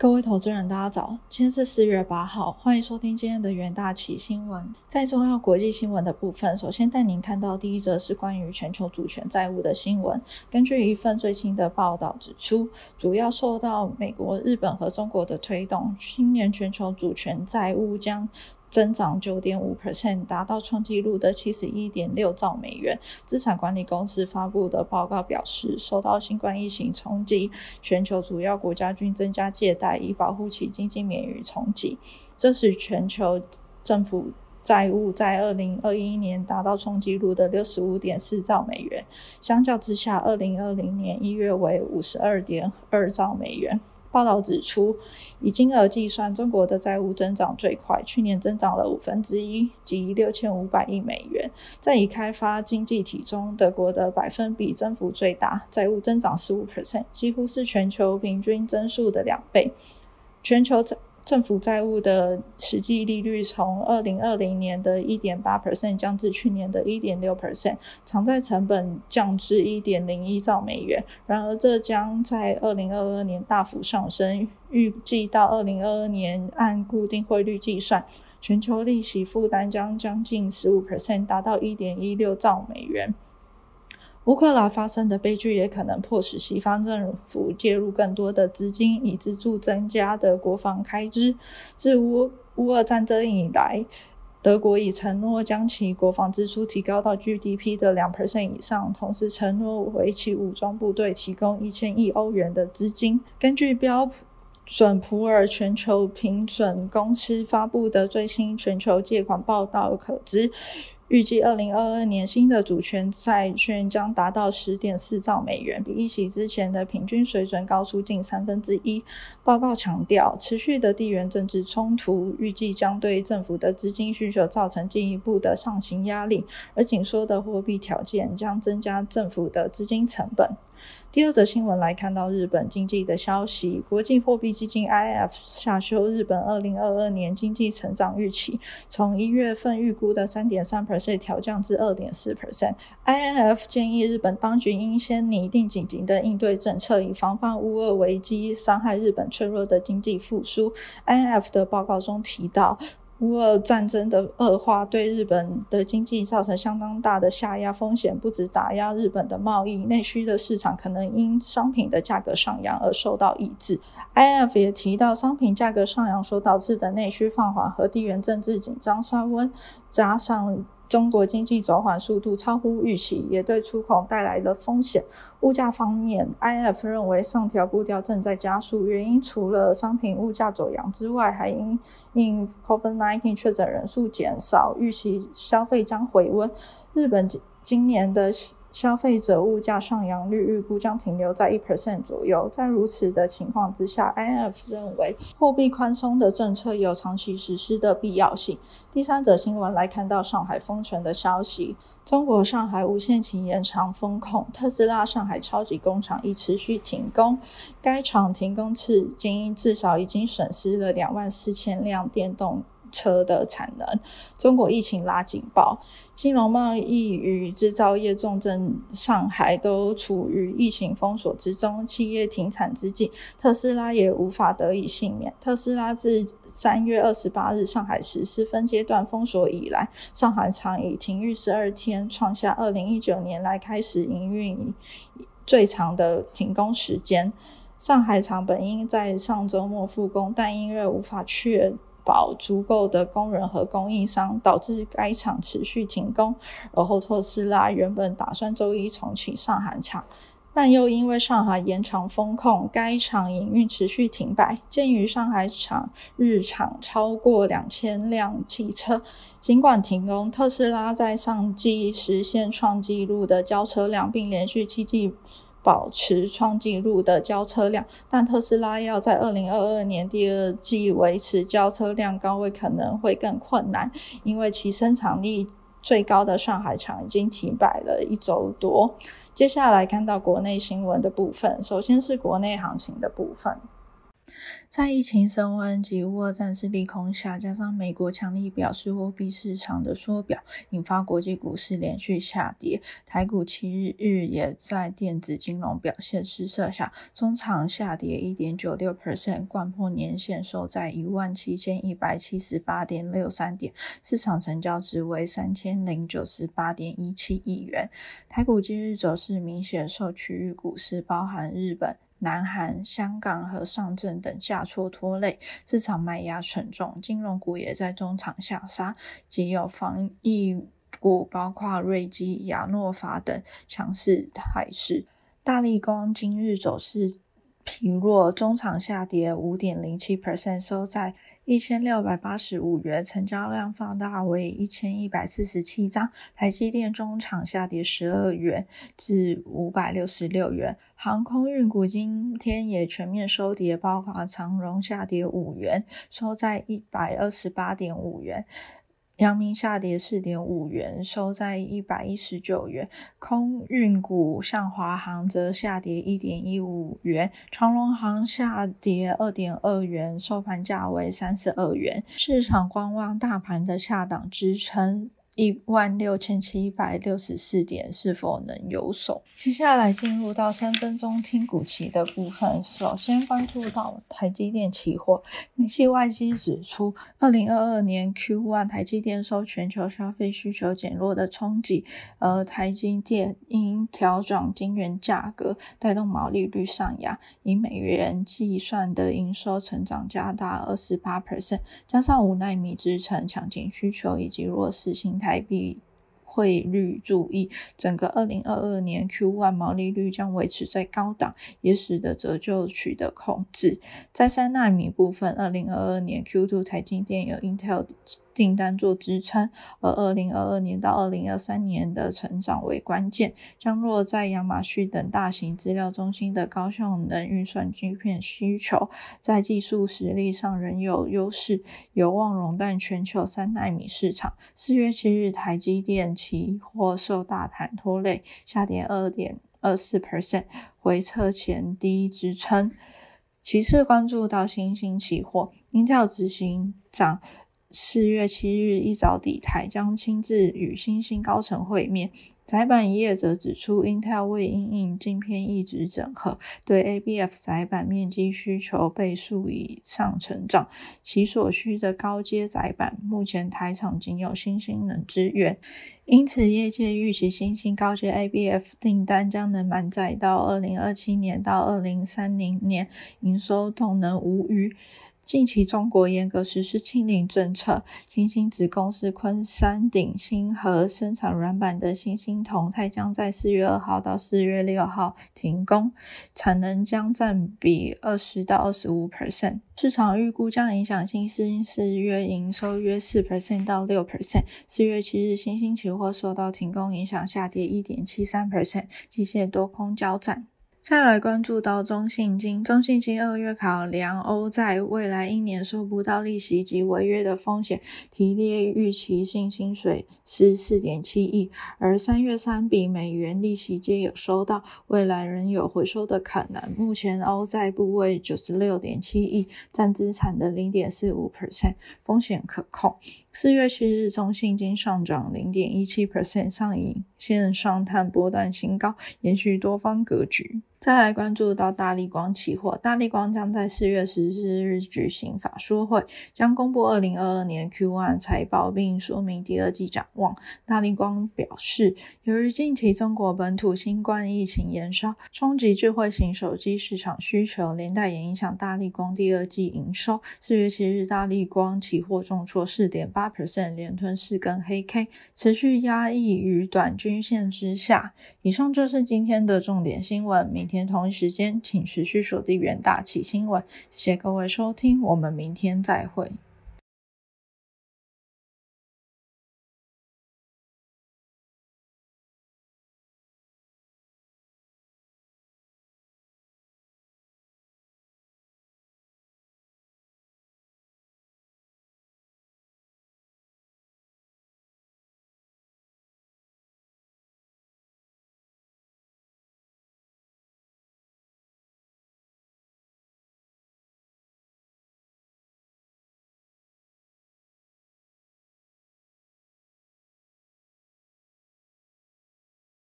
各位投资人，大家早！今天是四月八号，欢迎收听今天的元大旗新闻。在重要国际新闻的部分，首先带您看到第一则是关于全球主权债务的新闻。根据一份最新的报道指出，主要受到美国、日本和中国的推动，今年全球主权债务将。增长九点五 percent，达到创纪录的七十一点六兆美元。资产管理公司发布的报告表示，受到新冠疫情冲击，全球主要国家均增加借贷，以保护其经济免于冲击。这使全球政府债务在二零二一年达到创纪录的六十五点四兆美元，相较之下，二零二零年一月为五十二点二兆美元。报道指出，以金额计算，中国的债务增长最快，去年增长了五分之一，即六千五百亿美元。在已开发经济体中，德国的百分比增幅最大，债务增长十五 percent，几乎是全球平均增速的两倍。全球债政府债务的实际利率从二零二零年的一点八 percent 降至去年的一点六 percent，偿债成本降至一点零一兆美元。然而，这将在二零二二年大幅上升，预计到二零二二年按固定汇率计算，全球利息负担将将近十五 percent，达到一点一六兆美元。乌克兰发生的悲剧也可能迫使西方政府介入更多的资金，以资助增加的国防开支。自乌乌俄战争以来，德国已承诺将其国防支出提高到 GDP 的两 percent 以上，同时承诺为其武装部队提供一千亿欧元的资金。根据标准普尔全球评准公司发布的最新全球借款报道可知。预计二零二二年新的主权债券将达到十点四兆美元，比一起之前的平均水准高出近三分之一。报告强调，持续的地缘政治冲突预计将对政府的资金需求造成进一步的上行压力，而紧缩的货币条件将增加政府的资金成本。第二则新闻来看到日本经济的消息，国际货币基金 IF 下修日本二零二二年经济成长预期，从一月份预估的三点三 percent 调降至二点四 percent。INF 建议日本当局应先拟定紧急的应对政策，以防范乌俄危机伤害日本脆弱的经济复苏。INF 的报告中提到。乌俄战争的恶化对日本的经济造成相当大的下压风险，不止打压日本的贸易，内需的市场可能因商品的价格上扬而受到抑制。IF 也提到，商品价格上扬所导致的内需放缓和地缘政治紧张升温，加上。中国经济走缓速度超乎预期，也对出口带来了风险。物价方面，IF 认为上调步调正在加速，原因除了商品物价走扬之外，还因因 COVID-19 确诊人数减少，预期消费将回温。日本今年的。消费者物价上扬率预估将停留在一 percent 左右。在如此的情况之下，IF 认为货币宽松的政策有长期实施的必要性。第三则新闻来看到上海封城的消息，中国上海无限期延长封控，特斯拉上海超级工厂已持续停工。该厂停工至今至少已经损失了两万四千辆电动。车的产能，中国疫情拉警报，金融贸易与制造业重镇上海都处于疫情封锁之中，企业停产之际，特斯拉也无法得以幸免。特斯拉自三月二十八日上海实施分阶段封锁以来，上海厂已停运十二天，创下二零一九年来开始营运最长的停工时间。上海厂本应在上周末复工，但因为无法确保足够的工人和供应商，导致该厂持续停工。而后特斯拉原本打算周一重启上海厂，但又因为上海延长封控，该厂营运持续停摆。鉴于上海厂日产超过两千辆汽车，尽管停工，特斯拉在上季实现创纪录的交车量，并连续七季。保持创纪录的交车量，但特斯拉要在二零二二年第二季维持交车量高位可能会更困难，因为其生产力最高的上海厂已经停摆了一周多。接下来看到国内新闻的部分，首先是国内行情的部分。在疫情升温及乌俄战事利空下，加上美国强力表示货币市场的缩表，引发国际股市连续下跌。台股七日日也在电子金融表现失色下，中场下跌一点九六 percent，贯破年线，收在一万七千一百七十八点六三点，市场成交值为三千零九十八点一七亿元。台股今日走势明显受区域股市，包含日本。南韩、香港和上证等下挫拖累，市场卖压沉重，金融股也在中场下杀，仅有防疫股，包括瑞基、亚诺法等强势态势。大立光今日走势疲弱，中场下跌五点零七 percent，收在。一千六百八十五元，成交量放大为一千一百四十七张。台积电中场下跌十二元至五百六十六元。航空运股今天也全面收跌，包括长荣下跌五元，收在一百二十八点五元。阳明下跌四点五元，收在一百一十九元。空运股像华航则下跌一点一五元，长隆航下跌二点二元，收盘价为三十二元。市场观望大盘的下档支撑。一万六千七百六十四点是否能有手？接下来进入到三分钟听股期的部分。首先关注到台积电期货，美系外机指出，二零二二年 Q one 台积电受全球消费需求减弱的冲击，而台积电因调整晶圆价格，带动毛利率上扬，以美元计算的营收成长加大二十八 percent，加上五纳米制程强劲需求以及弱势性态。台币汇率注意，整个二零二二年 Q1 毛利率将维持在高档，也使得折旧取得控制。在三纳米部分，二零二二年 Q2 台积电有 Intel。订单做支撑，而二零二二年到二零二三年的成长为关键，将落在亚马逊等大型资料中心的高效能运算晶片需求，在技术实力上仍有优势，有望垄断全球三纳米市场。四月七日，台积电期货受大盘拖累，下跌二点二四 percent，回撤前低支撑。其次，关注到新兴期货，Intel 执行长。四月七日一早抵台，将亲自与新兴高层会面。窄板业者指出，Intel 为因应镜片一直整合，对 ABF 窄板面积需求倍数以上成长，其所需的高阶窄板目前台厂仅有新兴能支援，因此业界预期新兴高阶 ABF 订单将能满载到二零二七年到二零三零年，营收动能无虞。近期中国严格实施清零政策，新兴子公司昆山鼎新和生产软板的新兴同泰将在四月二号到四月六号停工，产能将占比二十到二十五 percent。市场预估将影响新兴四月营收约四 percent 到六 percent。四月七日，新兴期货受到停工影响，下跌一点七三 percent，机械多空交战。再来关注到中信金，中信金二月考量欧债未来一年收不到利息及违约的风险，提列预期性薪水是四点七亿，而三月三笔美元利息皆有收到，未来仍有回收的可能。目前欧债部位九十六点七亿，占资产的零点四五 percent，风险可控。四月七日，中信金上涨零点一七 percent，上影线上探波段新高，延续多方格局。再来关注到大力光期货，大力光将在四月十四日举行法说会，将公布二零二二年 Q1 财报，并说明第二季展望。大力光表示，由于近期中国本土新冠疫情延烧，冲击智慧型手机市场需求，连带也影响大力光第二季营收。四月七日，大力光期货重挫四点八 percent，连吞四根黑 K，持续压抑于短均线之下。以上就是今天的重点新闻。明天同一时间，请持续锁定元大奇新闻。谢谢各位收听，我们明天再会。